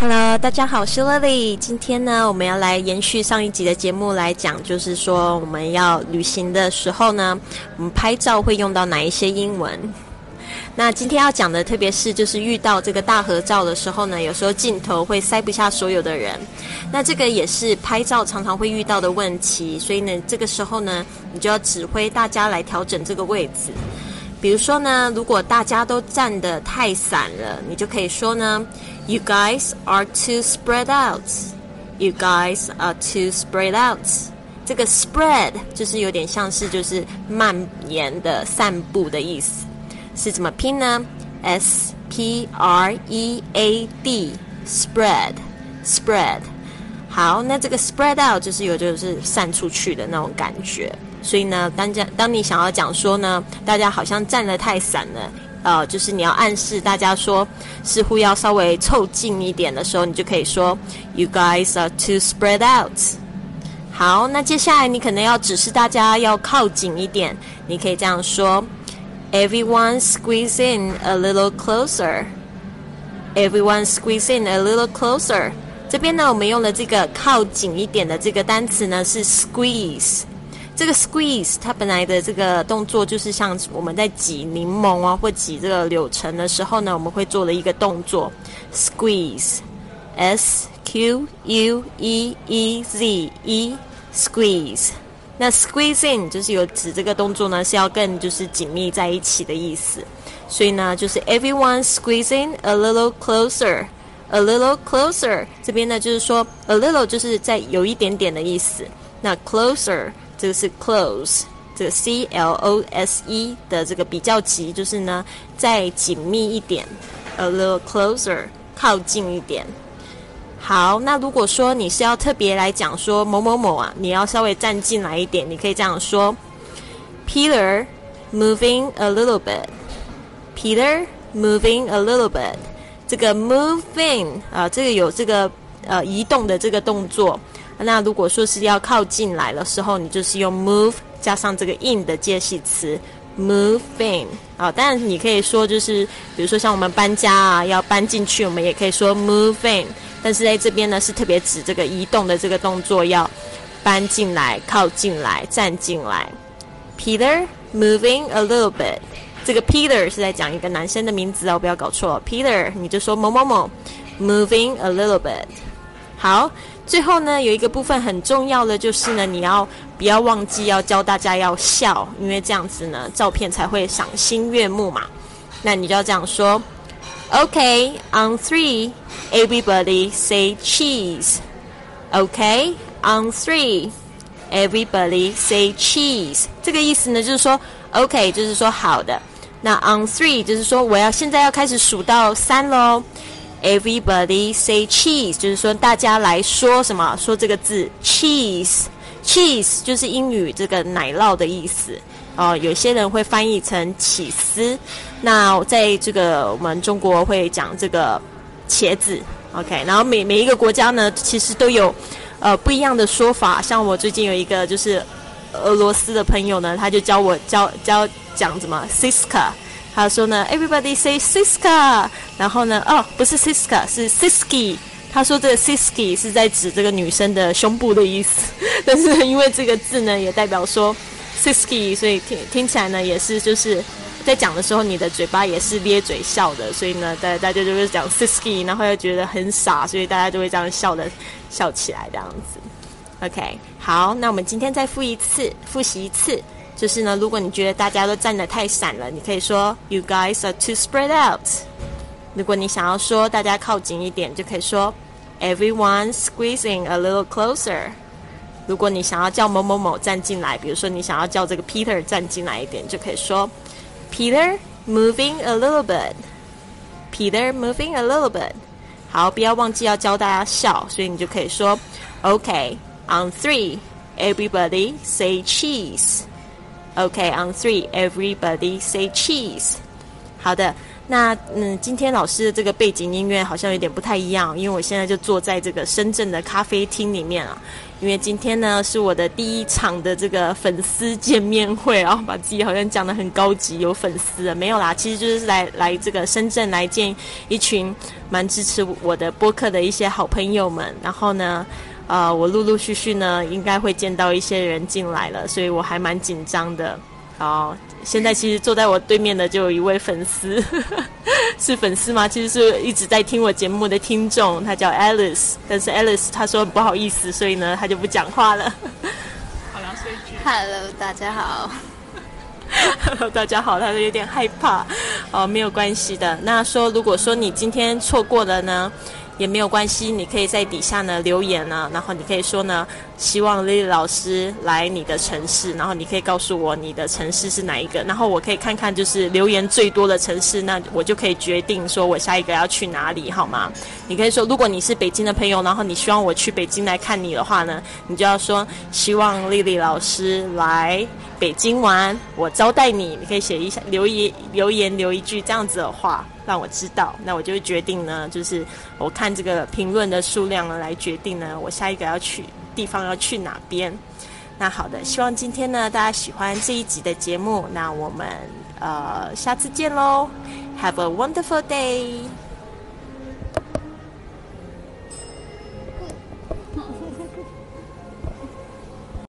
Hello，大家好，我是 Lily。今天呢，我们要来延续上一集的节目来讲，就是说我们要旅行的时候呢，我们拍照会用到哪一些英文？那今天要讲的，特别是就是遇到这个大合照的时候呢，有时候镜头会塞不下所有的人，那这个也是拍照常常会遇到的问题。所以呢，这个时候呢，你就要指挥大家来调整这个位置。比如说呢，如果大家都站得太散了，你就可以说呢。You guys are too spread out. You guys are too spread out. 这个 spread 就是有点像是就是蔓延的、散布的意思，是怎么拼呢？S P R E A D spread spread。好，那这个 spread out 就是有就是散出去的那种感觉。所以呢，当家当你想要讲说呢，大家好像站得太散了。呃，就是你要暗示大家说，似乎要稍微凑近一点的时候，你就可以说，You guys are too spread out。好，那接下来你可能要指示大家要靠紧一点，你可以这样说，Everyone squeeze in a little closer。Everyone squeeze in a little closer。这边呢，我们用的这个靠紧一点的这个单词呢是 squeeze。这个 squeeze 它本来的这个动作就是像我们在挤柠檬啊，或挤这个柳橙的时候呢，我们会做的一个动作，squeeze，s q u e e z e squeeze。那 squeezing 就是有指这个动作呢是要更就是紧密在一起的意思，所以呢就是 everyone squeezing a little closer，a little closer。这边呢就是说 a little 就是在有一点点的意思，那 closer。这个是 close，这个 c l o s e 的这个比较级，就是呢再紧密一点，a little closer，靠近一点。好，那如果说你是要特别来讲说某某某啊，你要稍微站进来一点，你可以这样说：Peter moving a little bit，Peter moving a little bit。这个 moving 啊，这个有这个呃移动的这个动作。那如果说是要靠近来的时候，你就是用 move 加上这个 in 的介系词 move in 啊。当然你可以说就是，比如说像我们搬家啊，要搬进去，我们也可以说 move in。但是在这边呢，是特别指这个移动的这个动作要搬进来、靠近来、站进来。Peter moving a little bit。这个 Peter 是在讲一个男生的名字哦，不要搞错。Peter 你就说某某某 moving a little bit。好。最后呢，有一个部分很重要的就是呢，你要不要忘记要教大家要笑，因为这样子呢，照片才会赏心悦目嘛。那你就要这样说：OK，on three，everybody say cheese。OK，on three，everybody say cheese。这个意思呢，就是说 OK，就是说好的。那 on three 就是说我要现在要开始数到三喽。Everybody say cheese，就是说大家来说什么？说这个字 cheese，cheese 就是英语这个奶酪的意思哦。有些人会翻译成起司，那在这个我们中国会讲这个茄子。OK，然后每每一个国家呢，其实都有呃不一样的说法。像我最近有一个就是俄罗斯的朋友呢，他就教我教教讲什么 siska。他说呢，Everybody say Siska，然后呢，哦，不是 Siska，是 Sisky。他说这个 Sisky 是在指这个女生的胸部的意思，但是因为这个字呢，也代表说 Sisky，所以听听起来呢，也是就是在讲的时候，你的嘴巴也是咧嘴笑的，所以呢，大大家就会讲 Sisky，然后又觉得很傻，所以大家就会这样笑的笑起来这样子。OK，好，那我们今天再复一次，复习一次。就是呢，如果你觉得大家都站得太散了，你可以说 You guys are too spread out。如果你想要说大家靠近一点，就可以说 Everyone squeezing a little closer。如果你想要叫某某某站进来，比如说你想要叫这个 Peter 站进来一点，就可以说 Peter moving a little bit。Peter moving a little bit。好，不要忘记要教大家笑，所以你就可以说 OK，on three，everybody say cheese。 OK，on three，everybody say cheese。好的，那嗯，今天老师的这个背景音乐好像有点不太一样，因为我现在就坐在这个深圳的咖啡厅里面啊。因为今天呢是我的第一场的这个粉丝见面会啊，把自己好像讲的很高级，有粉丝没有啦？其实就是来来这个深圳来见一群蛮支持我的播客的一些好朋友们。然后呢，呃，我陆陆续续呢应该会见到一些人进来了，所以我还蛮紧张的。好，现在其实坐在我对面的就有一位粉丝，是粉丝吗？其实是一直在听我节目的听众，他叫 Alice，但是 Alice 他说不好意思，所以呢他就不讲话了。好，了，所以。Hello，大家好。Hello，大家好，他说有点害怕。哦，没有关系的。那说如果说你今天错过了呢？也没有关系，你可以在底下呢留言呢，然后你可以说呢，希望丽丽老师来你的城市，然后你可以告诉我你的城市是哪一个，然后我可以看看就是留言最多的城市，那我就可以决定说我下一个要去哪里，好吗？你可以说，如果你是北京的朋友，然后你希望我去北京来看你的话呢，你就要说希望丽丽老师来北京玩，我招待你。你可以写一下留言，留言留一句这样子的话。让我知道，那我就会决定呢，就是我看这个评论的数量呢，来决定呢，我下一个要去地方要去哪边。那好的，希望今天呢大家喜欢这一集的节目，那我们呃下次见喽，Have a wonderful day。